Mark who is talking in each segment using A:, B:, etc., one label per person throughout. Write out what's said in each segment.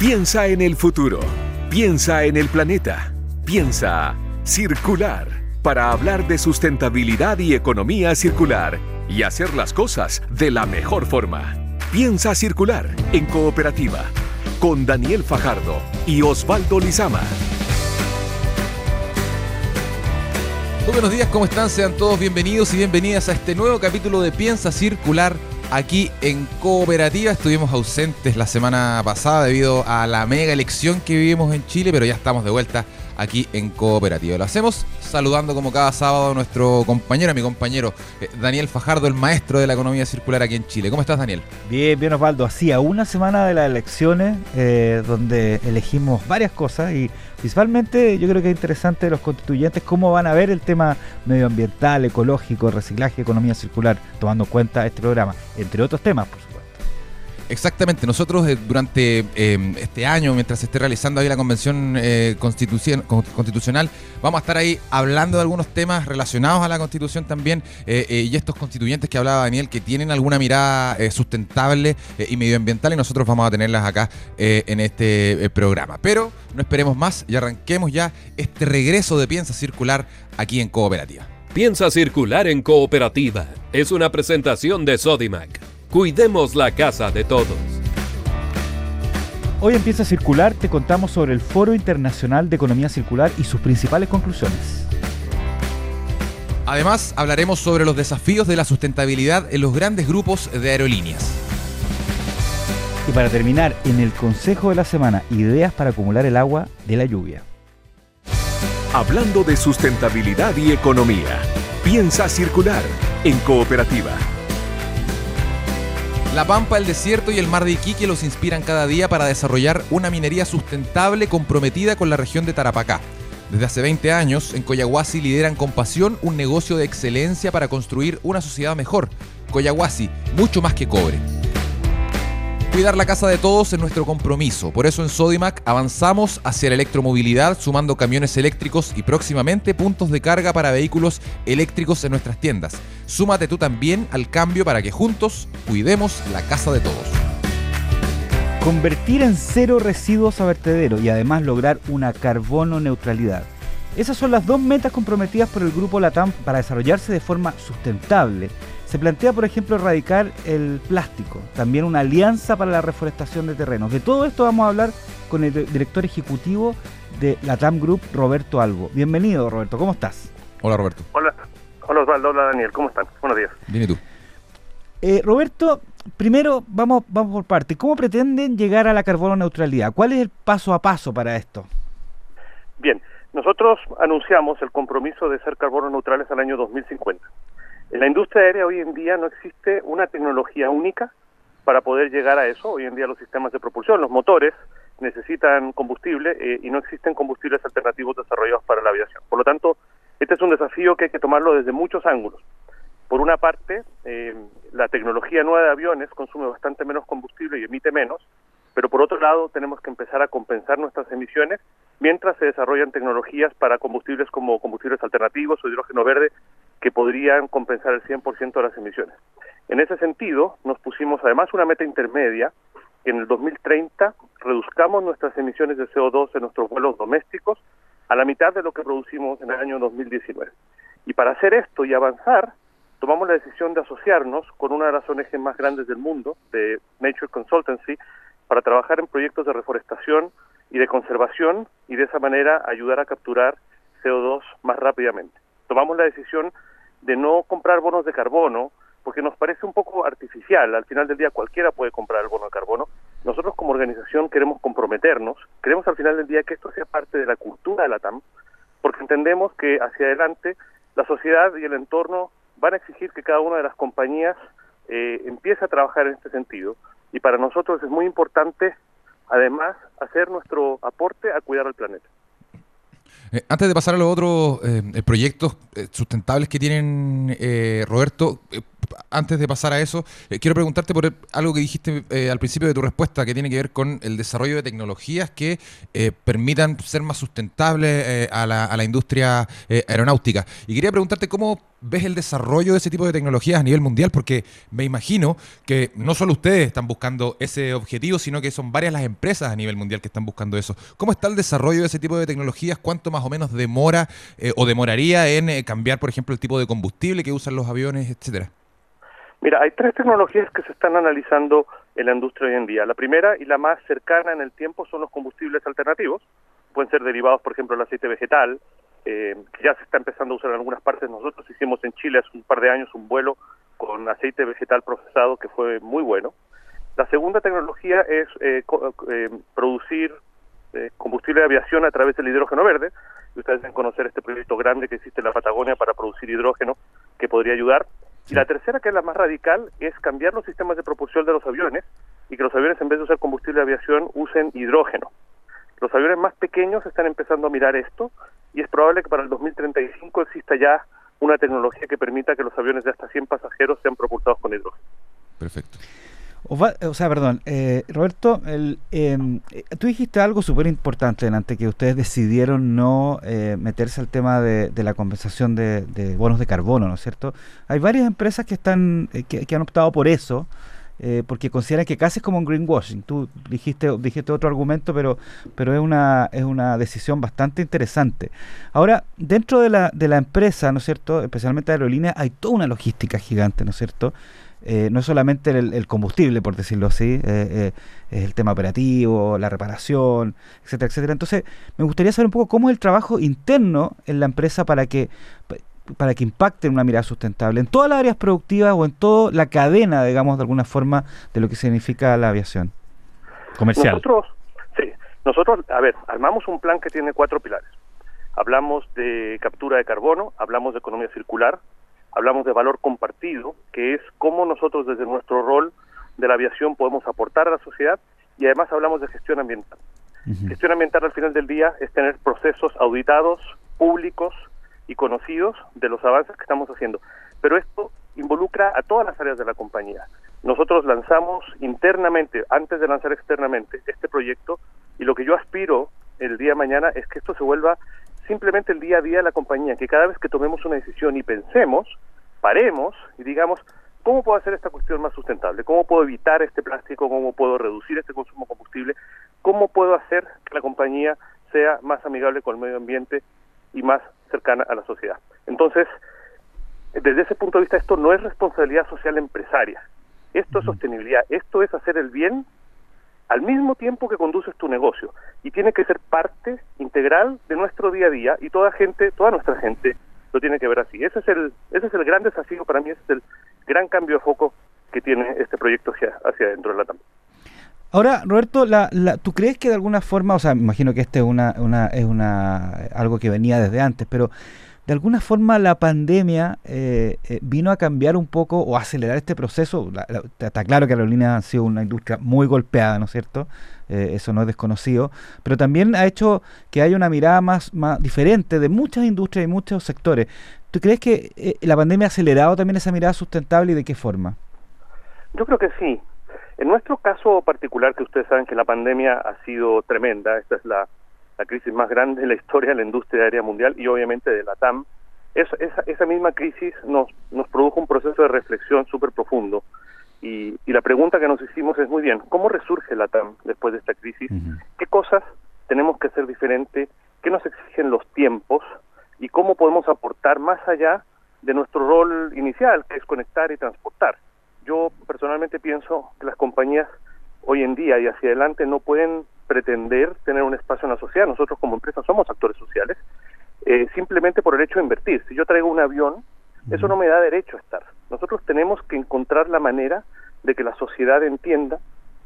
A: Piensa en el futuro. Piensa en el planeta. Piensa circular para hablar de sustentabilidad y economía circular y hacer las cosas de la mejor forma. Piensa circular en cooperativa con Daniel Fajardo y Osvaldo Lizama.
B: Muy buenos días, ¿cómo están? Sean todos bienvenidos y bienvenidas a este nuevo capítulo de Piensa Circular aquí en Cooperativa. Estuvimos ausentes la semana pasada debido a la mega elección que vivimos en Chile, pero ya estamos de vuelta aquí en Cooperativa. Lo hacemos saludando como cada sábado a nuestro compañero, a mi compañero eh, Daniel Fajardo, el maestro de la economía circular aquí en Chile. ¿Cómo estás, Daniel?
C: Bien, bien, Osvaldo. Así, a una semana de las elecciones, eh, donde elegimos varias cosas y principalmente yo creo que es interesante los constituyentes cómo van a ver el tema medioambiental, ecológico, reciclaje, economía circular, tomando en cuenta este programa, entre otros temas.
B: Exactamente, nosotros eh, durante eh, este año, mientras se esté realizando ahí la convención eh, constitucional, vamos a estar ahí hablando de algunos temas relacionados a la constitución también y estos constituyentes que hablaba Daniel, que tienen alguna mirada sustentable y medioambiental y nosotros vamos a tenerlas acá en este programa. Pero no esperemos más y arranquemos ya este regreso de Piensa Circular aquí en Cooperativa.
A: Piensa Circular en Cooperativa es una presentación de Sodimac Cuidemos la casa de todos.
C: Hoy empieza a circular, te contamos sobre el Foro Internacional de Economía Circular y sus principales conclusiones.
B: Además, hablaremos sobre los desafíos de la sustentabilidad en los grandes grupos de aerolíneas.
C: Y para terminar, en el Consejo de la Semana, ideas para acumular el agua de la lluvia.
A: Hablando de sustentabilidad y economía, piensa circular en cooperativa.
B: La Pampa, el desierto y el mar de Iquique los inspiran cada día para desarrollar una minería sustentable comprometida con la región de Tarapacá. Desde hace 20 años, en Coyahuasi lideran con pasión un negocio de excelencia para construir una sociedad mejor. Coyahuasi, mucho más que cobre. Cuidar la casa de todos es nuestro compromiso. Por eso en Sodimac avanzamos hacia la electromovilidad sumando camiones eléctricos y próximamente puntos de carga para vehículos eléctricos en nuestras tiendas. Súmate tú también al cambio para que juntos cuidemos la casa de todos.
C: Convertir en cero residuos a vertedero y además lograr una carbono neutralidad. Esas son las dos metas comprometidas por el grupo LATAM para desarrollarse de forma sustentable se plantea, por ejemplo, erradicar el plástico, también una alianza para la reforestación de terrenos. De todo esto vamos a hablar con el director ejecutivo de la TAM Group, Roberto Albo. Bienvenido, Roberto, ¿cómo estás?
B: Hola, Roberto.
D: Hola, hola Osvaldo, hola Daniel, ¿cómo están? Buenos días.
B: Bien, ¿y tú?
C: Eh, Roberto, primero vamos, vamos por parte. ¿Cómo pretenden llegar a la carbono neutralidad? ¿Cuál es el paso a paso para esto?
D: Bien, nosotros anunciamos el compromiso de ser carbono neutrales al año 2050. En la industria aérea hoy en día no existe una tecnología única para poder llegar a eso. Hoy en día los sistemas de propulsión, los motores, necesitan combustible eh, y no existen combustibles alternativos desarrollados para la aviación. Por lo tanto, este es un desafío que hay que tomarlo desde muchos ángulos. Por una parte, eh, la tecnología nueva de aviones consume bastante menos combustible y emite menos, pero por otro lado tenemos que empezar a compensar nuestras emisiones mientras se desarrollan tecnologías para combustibles como combustibles alternativos o hidrógeno verde que podrían compensar el 100% de las emisiones. En ese sentido, nos pusimos además una meta intermedia que en el 2030 reduzcamos nuestras emisiones de CO2 en nuestros vuelos domésticos a la mitad de lo que producimos en el año 2019. Y para hacer esto y avanzar, tomamos la decisión de asociarnos con una de las ONG más grandes del mundo, de Nature Consultancy, para trabajar en proyectos de reforestación y de conservación y de esa manera ayudar a capturar CO2 más rápidamente. Tomamos la decisión de no comprar bonos de carbono, porque nos parece un poco artificial. Al final del día cualquiera puede comprar el bono de carbono. Nosotros como organización queremos comprometernos, queremos al final del día que esto sea parte de la cultura de la TAM, porque entendemos que hacia adelante la sociedad y el entorno van a exigir que cada una de las compañías eh, empiece a trabajar en este sentido. Y para nosotros es muy importante, además, hacer nuestro aporte a cuidar al planeta.
B: Eh, antes de pasar a los otros eh, proyectos eh, sustentables que tienen, Roberto, antes de pasar a eso, eh, quiero preguntarte por algo que dijiste eh, al principio de tu respuesta, que tiene que ver con el desarrollo de tecnologías que eh, permitan ser más sustentables a la, a, la, industria aeronáutica. Y quería preguntarte cómo ves el desarrollo de ese tipo de tecnologías a nivel mundial, porque me imagino que no solo ustedes están buscando ese objetivo, sino que son varias las empresas a nivel mundial que están buscando eso. ¿Cómo está el desarrollo de ese tipo de tecnologías? ¿Cuánto más o menos demora o demoraría en cambiar, por ejemplo, el tipo de combustible que usan los aviones, etcétera?
D: Mira, hay tres tecnologías que se están analizando en la industria hoy en día. La primera y la más cercana en el tiempo son los combustibles alternativos. Pueden ser derivados, por ejemplo, del aceite vegetal, eh, que ya se está empezando a usar en algunas partes. Nosotros hicimos en Chile hace un par de años un vuelo con aceite vegetal procesado que fue muy bueno. La segunda tecnología es eh, eh, producir combustible de aviación a través del hidrógeno verde. Y ustedes deben conocer este proyecto grande que existe en la Patagonia para producir hidrógeno que podría ayudar. Y la tercera, que es la más radical, es cambiar los sistemas de propulsión de los aviones y que los aviones, en vez de usar combustible de aviación, usen hidrógeno. Los aviones más pequeños están empezando a mirar esto y es probable que para el 2035 exista ya una tecnología que permita que los aviones de hasta 100 pasajeros sean propulsados con hidrógeno.
B: Perfecto.
C: O, sea, perdón, eh, Roberto, el, em, eh, tú dijiste algo súper importante delante, que ustedes decidieron no eh, meterse al tema de, la compensación de, bonos de carbono, ¿no es cierto? Hay varias empresas que, están, que, han optado por eso, porque consideran que casi es como un greenwashing. Tú dijiste, dijiste otro argumento, pero, pero es, una, es una decisión bastante interesante. Ahora, dentro de la, de la empresa, ¿no es cierto?, especialmente de aerolíneas, hay toda una logística gigante, ¿no es cierto?, eh, no es solamente el, combustible, por decirlo así, eh, eh, es el tema operativo, la reparación, etcétera, etcétera. Entonces, me gustaría saber un poco cómo es el trabajo interno en la empresa para que para que impacte en una mirada sustentable en todas las áreas productivas o en toda la cadena, digamos, de alguna forma, de lo que significa la aviación comercial.
D: Nosotros, sí, nosotros, a ver, armamos un plan que tiene cuatro pilares. Hablamos de captura de carbono, hablamos de economía circular, hablamos de valor compartido, que es cómo nosotros desde nuestro rol de la aviación podemos aportar a la sociedad y además hablamos de gestión ambiental. Gestión ambiental al final del día es tener procesos auditados, públicos y conocidos de los avances que estamos haciendo. Pero esto involucra a todas las áreas de la compañía. Nosotros lanzamos internamente, antes de lanzar externamente, este proyecto y lo que yo aspiro el día de mañana es que esto se vuelva simplemente el día a día de la compañía, que cada vez que tomemos una decisión y pensemos, paremos y digamos, ¿cómo puedo hacer esta cuestión más sustentable? ¿Cómo puedo evitar este plástico? ¿Cómo puedo reducir este consumo de combustible? ¿Cómo puedo hacer que la compañía sea más amigable con el medio ambiente y más cercana a la sociedad? Entonces, desde ese punto de vista, esto no es responsabilidad social empresaria, esto es sostenibilidad, esto es hacer el bien al mismo tiempo que conduces tu negocio y tiene que ser parte integral de nuestro día a día y toda gente, toda nuestra gente lo tiene que ver así. Ese es el ese es el gran desafío para mí, ese es el gran cambio de foco que tiene este proyecto hacia hacia dentro de la TAM.
C: Ahora, Roberto, la, la, ¿tú crees que de alguna forma, o sea, me imagino que este es una, una, es una algo que venía desde antes, pero de alguna forma la pandemia eh, eh, vino a cambiar un poco o acelerar este proceso. está claro que aerolíneas han sido una industria muy golpeada, ¿no es cierto? Eh, eso no es desconocido, pero también ha hecho que haya una mirada más, más diferente de muchas industrias y muchos sectores. ¿Tú crees que la pandemia ha acelerado también esa mirada sustentable y de qué forma?
D: Yo creo que sí. En nuestro caso particular, que ustedes saben que la pandemia ha sido tremenda, esta es la la crisis más grande de la historia de la industria aérea mundial y obviamente de la TAM, esa, esa misma crisis nos, nos produjo un proceso de reflexión súper profundo. Y, y, la pregunta que nos hicimos es muy bien, ¿cómo resurge la TAM después de esta crisis? ¿Qué cosas tenemos que hacer diferente? ¿Qué nos exigen los tiempos? ¿Y cómo podemos aportar más allá de nuestro rol inicial, que es conectar y transportar? Yo personalmente pienso que las compañías hoy en día y hacia adelante no pueden pretender tener un espacio en la sociedad. Nosotros como empresa somos actores sociales, eh, simplemente por el hecho de invertir. Si yo traigo un avión, eso no me da derecho a estar. Nosotros tenemos que encontrar la manera de que la sociedad entienda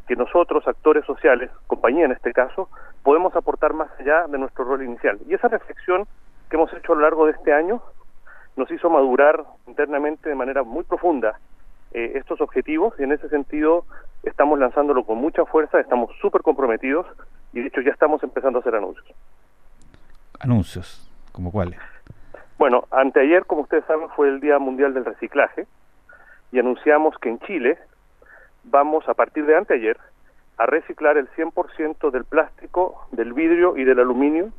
D: que nosotros, actores sociales, compañía en este caso, podemos aportar más allá de nuestro rol inicial. Y esa reflexión que hemos hecho a lo largo de este año nos hizo madurar internamente de manera muy profunda eh, estos objetivos y en ese sentido estamos lanzándolo con mucha fuerza, estamos súper comprometidos y de hecho ya estamos empezando a hacer anuncios.
C: ¿Anuncios? ¿Como cuáles?
D: Bueno, anteayer, como ustedes saben, fue el Día Mundial del Reciclaje y anunciamos que en Chile vamos a partir de anteayer a reciclar el 100% del plástico, del vidrio y del aluminio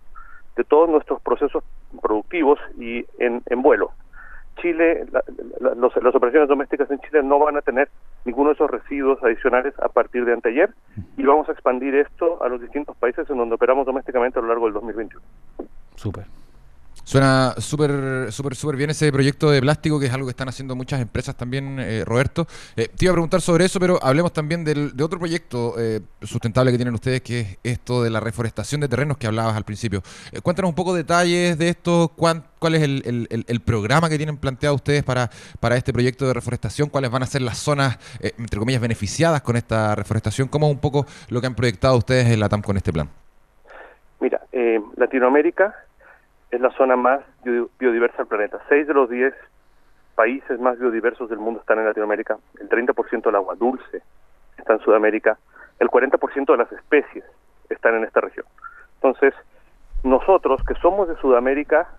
D: de todos nuestros procesos productivos y en, en vuelo. Chile, las operaciones domésticas en Chile no van a tener ninguno de esos residuos adicionales a partir de anteayer y vamos a expandir esto a los distintos países en donde operamos domésticamente a lo largo del 2021.
C: Súper.
B: Suena súper, súper, súper bien ese proyecto de plástico, que es algo que están haciendo muchas empresas también, eh, Roberto. Eh, te iba a preguntar sobre eso, pero hablemos también del, de otro proyecto eh, sustentable que tienen ustedes, que es esto de la reforestación de terrenos que hablabas al principio. cuéntanos un poco detalles de esto, cuál es el, el, programa que tienen planteado ustedes para, para este proyecto de reforestación, cuáles van a ser las zonas, entre comillas, beneficiadas con esta reforestación, cómo es un poco lo que han proyectado ustedes en la TAM con este plan.
D: Mira, Latinoamérica es la zona más biodiversa del planeta. Seis de los diez países más biodiversos del mundo están en Latinoamérica, el 30% del agua dulce está en Sudamérica, el 40% de las especies están en esta región. Entonces, nosotros que somos de Sudamérica,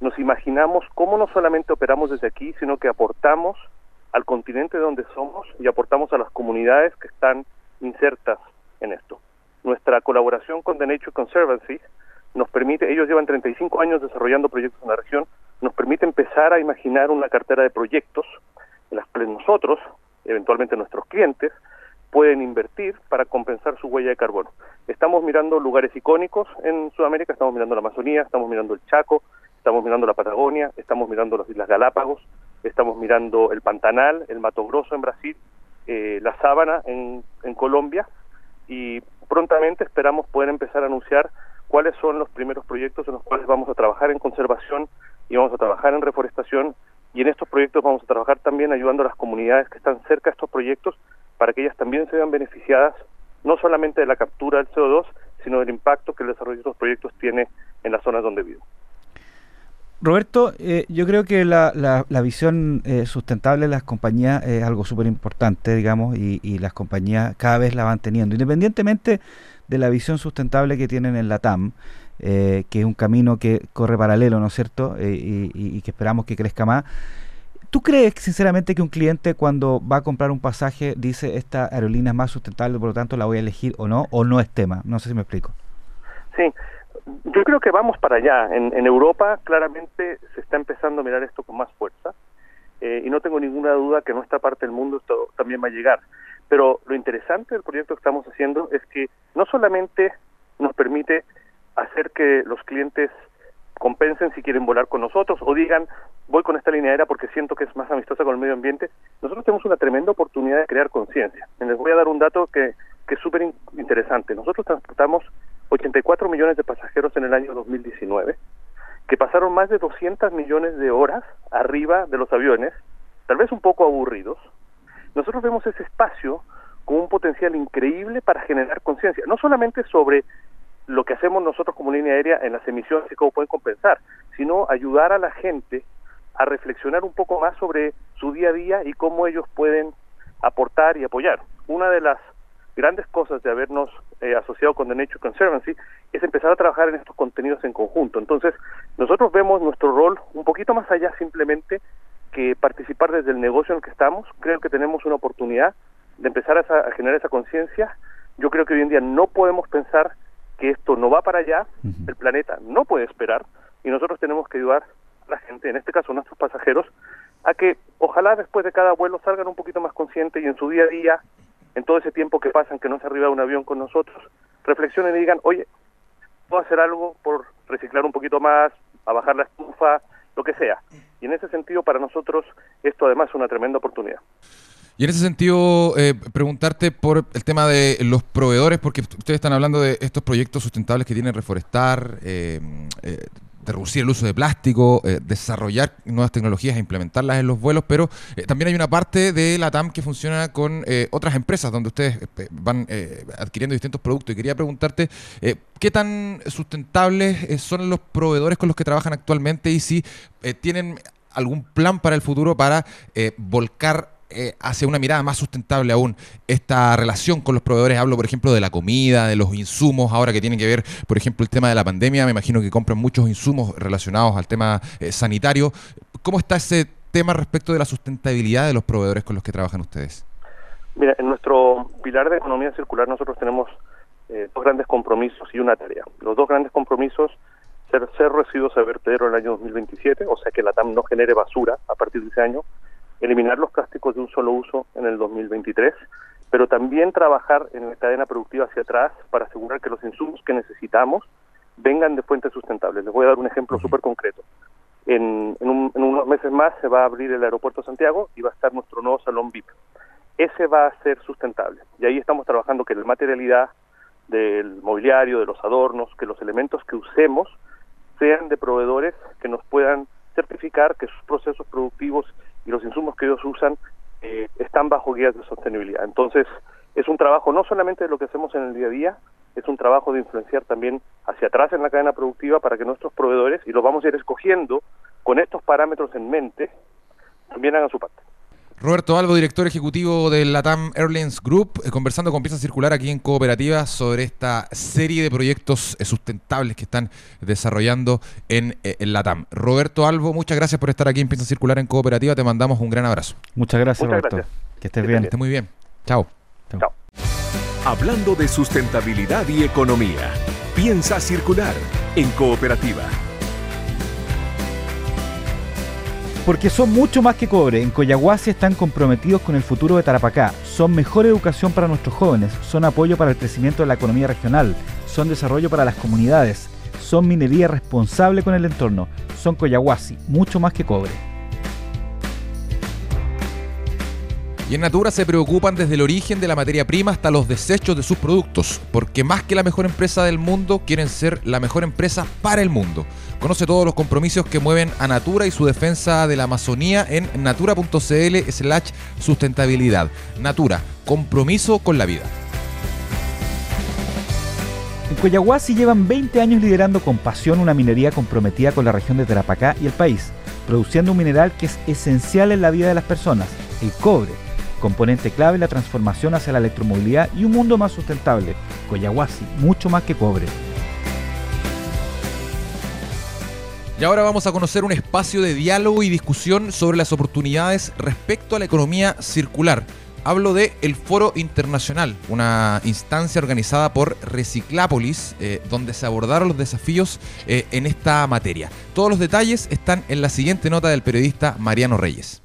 D: nos imaginamos cómo no solamente operamos desde aquí, sino que aportamos al continente donde somos y aportamos a las comunidades que están insertas en esto. Nuestra colaboración con The Nature Conservancy nos permite, ellos llevan 35 años desarrollando proyectos en la región, nos permite empezar a imaginar una cartera de proyectos en las cuales nosotros, eventualmente nuestros clientes, pueden invertir para compensar su huella de carbono. Estamos mirando lugares icónicos en Sudamérica, estamos mirando la Amazonía, estamos mirando el Chaco, estamos mirando la Patagonia, estamos mirando las Islas Galápagos, estamos mirando el Pantanal, el Mato Grosso en Brasil, eh, la Sábana en, en Colombia y prontamente esperamos poder empezar a anunciar cuáles son los primeros proyectos en los cuales vamos a trabajar en conservación y vamos a trabajar en reforestación y en estos proyectos vamos a trabajar también ayudando a las comunidades que están cerca de estos proyectos para que ellas también se vean beneficiadas no solamente de la captura del CO2, sino del impacto que el desarrollo de estos proyectos tiene en las zonas donde vivo.
C: Roberto, eh, yo creo que la, la, visión eh, sustentable de las compañías es algo súper importante, digamos, y, y, las compañías cada vez la van teniendo, independientemente de la visión sustentable que tienen en la TAM, eh, que es un camino que corre paralelo, ¿no es cierto? Eh, y, que esperamos que crezca más. ¿Tú crees sinceramente que un cliente cuando va a comprar un pasaje dice esta aerolínea es más sustentable, por lo tanto la voy a elegir o no, o no es tema? No sé si me explico.
D: Sí, yo creo que vamos para allá. En, Europa claramente se está empezando a mirar esto con más fuerza eh, y no tengo ninguna duda que en nuestra parte del mundo esto también va a llegar. Pero lo interesante del proyecto que estamos haciendo es que no solamente nos permite hacer que los clientes compensen si quieren volar con nosotros o digan voy con esta línea aérea porque siento que es más amistosa con el medio ambiente, nosotros tenemos una tremenda oportunidad de crear conciencia. Les voy a dar un dato que, que es súper interesante. Nosotros transportamos 84 millones de pasajeros en el año 2019, que pasaron más de 200 millones de horas arriba de los aviones, tal vez un poco aburridos, nosotros vemos ese espacio como un potencial increíble para generar conciencia, no solamente sobre lo que hacemos nosotros como línea aérea en las emisiones y cómo pueden compensar, sino ayudar a la gente a reflexionar un poco más sobre su día a día y cómo ellos pueden aportar y apoyar. Una de las grandes cosas de habernos eh, asociado con The Nature Conservancy es empezar a trabajar en estos contenidos en conjunto. Entonces, nosotros vemos nuestro rol un poquito más allá simplemente que participar desde el negocio en el que estamos. Creo que tenemos una oportunidad de empezar a, generar esa conciencia. Yo creo que hoy en día no podemos pensar que esto no va para allá, el planeta no puede esperar y nosotros tenemos que ayudar a la gente, en este caso a nuestros pasajeros, a que ojalá después de cada vuelo salgan un poquito más conscientes y en su día a día, en todo ese tiempo que pasan que no se arriba un avión con nosotros, reflexionen y digan, oye, puedo hacer algo por reciclar un poquito más, a bajar la estufa, lo que sea. Y en ese sentido, para nosotros, esto además es una tremenda oportunidad.
B: Y en ese sentido, eh, preguntarte por el tema de los proveedores, porque ustedes están hablando de estos proyectos sustentables que tienen Reforestar, eh, eh, reducir el uso de plástico, eh, desarrollar nuevas tecnologías e implementarlas en los vuelos, pero eh, también hay una parte de la TAM que funciona con eh, otras empresas donde ustedes van adquiriendo distintos productos. Y quería preguntarte, ¿qué tan sustentables son los proveedores con los que trabajan actualmente y si tienen algún plan para el futuro para volcar eh, una mirada más sustentable aún esta relación con los proveedores. Hablo, por ejemplo, de la comida, de los insumos, ahora que tienen que ver, por ejemplo, el tema de la pandemia. Me imagino que compran muchos insumos relacionados al tema eh, sanitario. ¿Cómo está ese temas respecto de la sustentabilidad de los proveedores con los que trabajan ustedes?
D: Mira, en nuestro pilar de economía circular nosotros tenemos eh, dos grandes compromisos y una tarea. Los dos grandes compromisos, ser, ser residuos de vertedero en el año 2027, o sea que la TAM no genere basura a partir de ese año, eliminar los plásticos de un solo uso en el 2023, pero también trabajar en la cadena productiva hacia atrás para asegurar que los insumos que necesitamos vengan de fuentes sustentables. Les voy a dar un ejemplo súper concreto. En, en, unos meses más se va a abrir el aeropuerto de Santiago y va a estar nuestro nuevo salón VIP. Ese va a ser sustentable. Y ahí estamos trabajando que la materialidad del mobiliario, de los adornos, que los elementos que usemos sean de proveedores que nos puedan certificar que sus procesos productivos y los insumos que ellos usan eh, están bajo guías de sostenibilidad. Entonces, es un trabajo no solamente de lo que hacemos en el día a día, es un trabajo de influenciar también hacia atrás en la cadena productiva para que nuestros proveedores, y lo vamos a ir escogiendo con estos parámetros en mente, también hagan su parte.
B: Roberto Albo, director ejecutivo del Latam Airlines Group, eh, conversando con Piensa Circular aquí en Cooperativa sobre esta serie de proyectos eh, sustentables que están desarrollando en, eh, Latam. Roberto Albo, muchas gracias por estar aquí en Piensa Circular en Cooperativa. Te mandamos un gran abrazo.
C: Muchas gracias, Roberto. Que estés bien. Que estés
B: muy bien. Chao.
A: Chao. Hablando de sustentabilidad y economía, Piensa Circular en Cooperativa.
C: Porque son mucho más que cobre. En Coyahuasi están comprometidos con el futuro de Tarapacá. Son mejor educación para nuestros jóvenes. Son apoyo para el crecimiento de la economía regional. Son desarrollo para las comunidades. Son minería responsable con el entorno. Son Coyahuasi, mucho más que cobre.
B: Y en Natura se preocupan desde el origen de la materia prima hasta los desechos de sus productos, porque más que la mejor empresa del mundo, quieren ser la mejor empresa para el mundo. Conoce todos los compromisos que mueven a Natura y su defensa de la Amazonía en natura.cl slash sustentabilidad. Natura, compromiso con la vida.
C: En Coyahuasi llevan 20 años liderando con pasión una minería comprometida con la región de Tarapacá y el país, produciendo un mineral que es esencial en la vida de las personas, el cobre componente clave en la transformación hacia la electromovilidad y un mundo más sustentable. Coyahuasi, mucho más que cobre.
B: Y ahora vamos a conocer un espacio de diálogo y discusión sobre las oportunidades respecto a la economía circular. Hablo de el Foro Internacional, una instancia organizada por Reciclápolis, eh, donde se abordaron los desafíos eh, en esta materia. Todos los detalles están en la siguiente nota del periodista Mariano Reyes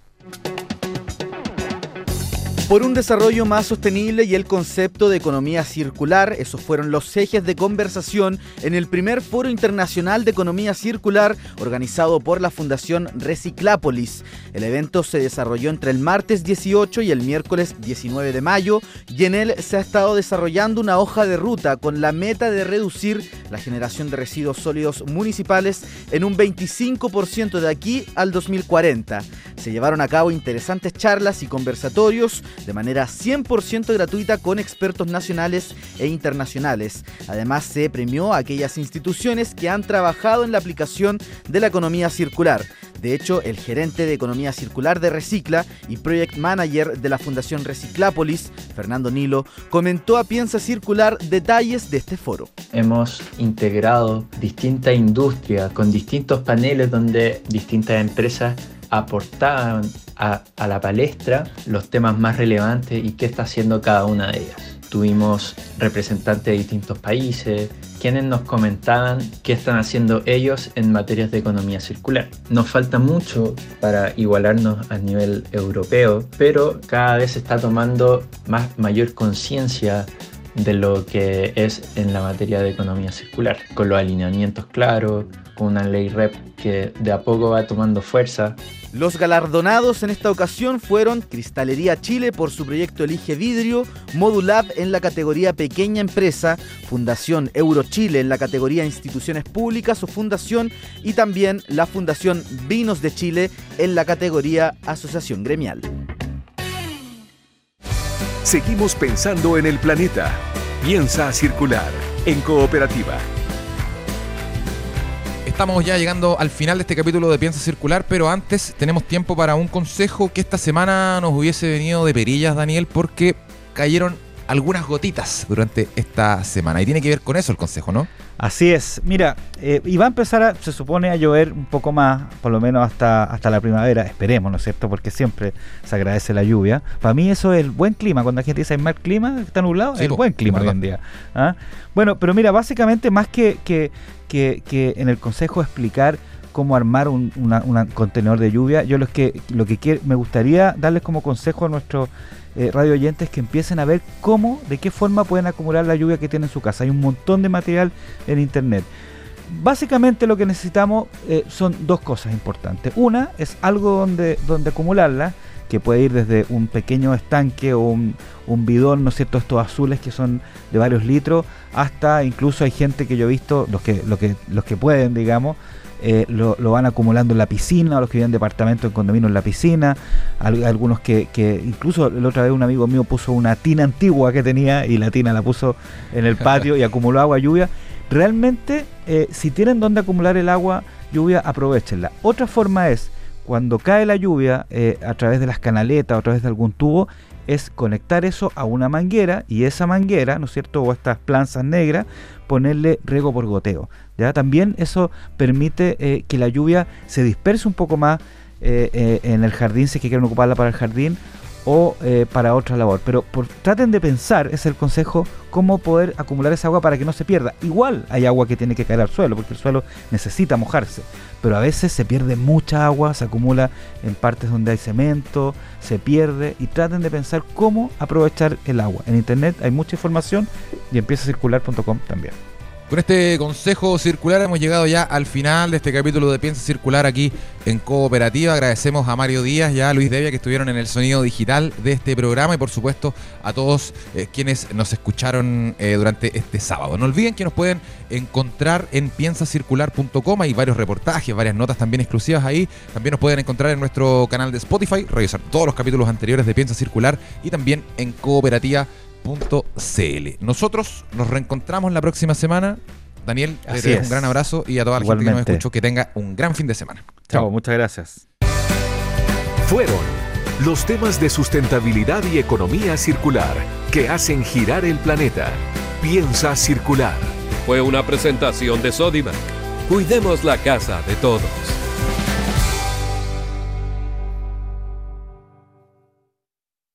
E: por un desarrollo más sostenible y el concepto de economía circular. Esos fueron los ejes de conversación en el primer Foro Internacional de Economía Circular organizado por la Fundación Reciclápolis. El evento se desarrolló entre el martes 18 y el miércoles 19 de mayo y en él se ha estado desarrollando una hoja de ruta con la meta de reducir la generación de residuos sólidos municipales en un 25% de aquí al 2040. Se llevaron a cabo interesantes charlas y conversatorios de manera 100% gratuita con expertos nacionales e internacionales. Además, se premió a aquellas instituciones que han trabajado en la aplicación de la economía circular. De hecho, el gerente de Economía Circular de Recicla y Project Manager de la Fundación Reciclápolis, Fernando Nilo, comentó a Piensa Circular detalles de este foro.
F: Hemos integrado distintas industrias con distintos paneles donde distintas empresas aportaban a, la palestra los temas más relevantes y qué está haciendo cada una de ellas. Tuvimos representantes de distintos países, quienes nos comentaban qué están haciendo ellos en materias de economía circular. Nos falta mucho para igualarnos a nivel europeo, pero cada vez se está tomando más, mayor conciencia de lo que es en la materia de economía circular, con los alineamientos claros, una ley REP que de a poco va tomando fuerza.
E: Los galardonados en esta ocasión fueron Cristalería Chile por su proyecto Elige Vidrio, Modulab en la categoría Pequeña Empresa, Fundación Euro Chile en la categoría Instituciones Públicas o Fundación y también la Fundación Vinos de Chile en la categoría Asociación Gremial.
A: Seguimos pensando en el planeta. Piensa circular en cooperativa.
B: Estamos ya llegando al final de este capítulo de Piensa Circular, pero antes tenemos tiempo para un consejo que esta semana nos hubiese venido de perillas, Daniel, porque cayeron algunas gotitas durante esta semana. Y tiene que ver con eso el consejo, ¿no?
C: Así es. Mira, eh, y va a empezar, a, se supone, a llover un poco más, por lo menos hasta, hasta la primavera. Esperemos, ¿no es cierto? Porque siempre se agradece la lluvia. Para mí eso es el buen clima. Cuando la gente dice hay mal clima, está nublado, es el buen clima hoy en día. ¿ah? Bueno, pero mira, básicamente más que, que, que, en el consejo explicar cómo armar un contenedor de lluvia, yo lo que, lo que me gustaría darles como consejo a nuestros eh, radio oyentes que empiecen a ver cómo, de qué forma pueden acumular la lluvia que tienen en su casa. Hay un montón de material en internet. Básicamente lo que necesitamos eh, son dos cosas importantes. Una es algo donde, donde acumularla, que puede ir desde un pequeño estanque o un, bidón, ¿no es cierto?, estos azules que son de varios litros, hasta incluso hay gente que yo he visto, los que, los que, los que pueden, digamos, eh, lo, van acumulando en la piscina, los que viven en departamento en condominio en la piscina, algunos que, incluso la otra vez un amigo mío puso una tina antigua que tenía y la tina la puso en el patio y acumuló agua lluvia. Realmente, eh, si tienen donde acumular el agua lluvia, aprovechenla. Otra forma es, cuando cae la lluvia eh, a través de las canaletas o a través de algún tubo, es conectar eso a una manguera y esa manguera, ¿no es cierto? O estas planzas negras, ponerle riego por goteo. ¿ya? También eso permite eh, que la lluvia se disperse un poco más en el jardín, si es que quieren ocuparla para el jardín, o eh, para otra labor. Pero por, traten de pensar, es el consejo, cómo poder acumular esa agua para que no se pierda. Igual hay agua que tiene que caer al suelo, porque el suelo necesita mojarse. Pero a veces se pierde mucha agua, se acumula en partes donde hay cemento, se pierde. Y traten de pensar cómo aprovechar el agua. En internet hay mucha información y empieza a circular.com también.
B: Con este consejo circular hemos llegado ya al final de este capítulo de Piensa Circular aquí en Cooperativa. Agradecemos a Mario Díaz y a Luis Devia que estuvieron en el sonido digital de este programa y por supuesto a todos eh, quienes nos escucharon eh, durante este sábado. No olviden que nos pueden encontrar en piensacircular.com. Hay varios reportajes, varias notas también exclusivas ahí. También nos pueden encontrar en nuestro canal de Spotify, revisar todos los capítulos anteriores de Piensa Circular y también en Cooperativa .cl. Nosotros nos reencontramos la próxima semana. Daniel, te un gran abrazo y a toda la gente que nos escuchó que tenga un gran fin de semana.
C: Chao, muchas gracias.
A: Fueron los temas de sustentabilidad y economía circular que hacen girar el planeta. Piensa circular.
G: Fue una presentación de Sodimac. Cuidemos la casa de todos.